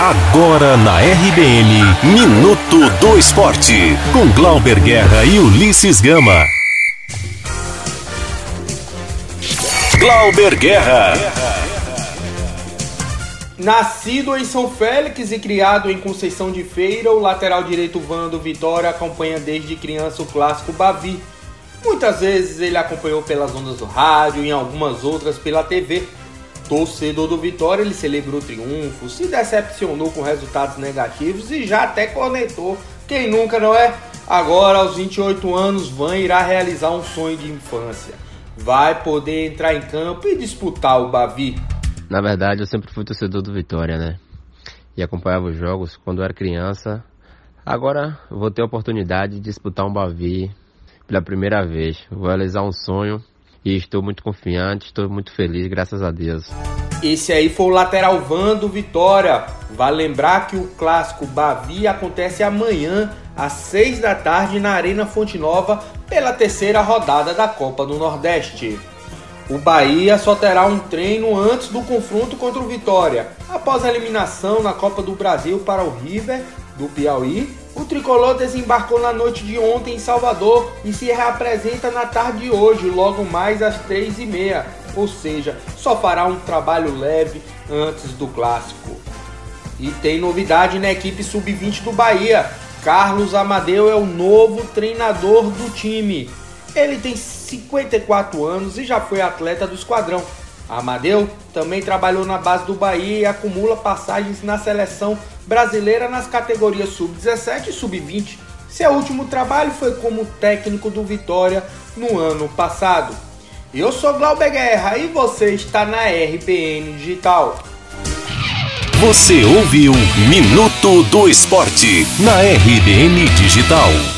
Agora na RBN, Minuto do Esporte, com Glauber Guerra e Ulisses Gama. Glauber Guerra. Nascido em São Félix e criado em Conceição de Feira, o lateral direito Vando Vitória acompanha desde criança o clássico Bavi. Muitas vezes ele acompanhou pelas ondas do rádio e em algumas outras pela TV. Torcedor do Vitória, ele celebrou triunfo, se decepcionou com resultados negativos e já até conectou. Quem nunca, não é? Agora, aos 28 anos, Van irá realizar um sonho de infância. Vai poder entrar em campo e disputar o Bavi. Na verdade, eu sempre fui torcedor do Vitória, né? E acompanhava os jogos quando era criança. Agora vou ter a oportunidade de disputar um Bavi pela primeira vez. Vou realizar um sonho e estou muito confiante, estou muito feliz, graças a Deus. Esse aí foi o lateral van do Vitória. Vale lembrar que o clássico Bavi acontece amanhã às 6 da tarde na Arena Fonte Nova pela terceira rodada da Copa do Nordeste. O Bahia só terá um treino antes do confronto contra o Vitória. Após a eliminação na Copa do Brasil para o River do Piauí, o tricolor desembarcou na noite de ontem em Salvador e se reapresenta na tarde de hoje, logo mais às três e meia. Ou seja, só fará um trabalho leve antes do clássico. E tem novidade na equipe sub-20 do Bahia. Carlos Amadeu é o novo treinador do time. Ele tem 54 anos e já foi atleta do esquadrão. Amadeu também trabalhou na base do Bahia e acumula passagens na seleção brasileira nas categorias sub-17 e sub-20. Seu último trabalho foi como técnico do Vitória no ano passado. Eu sou Glauber Guerra e você está na RBN Digital. Você ouviu Minuto do Esporte na RBN Digital.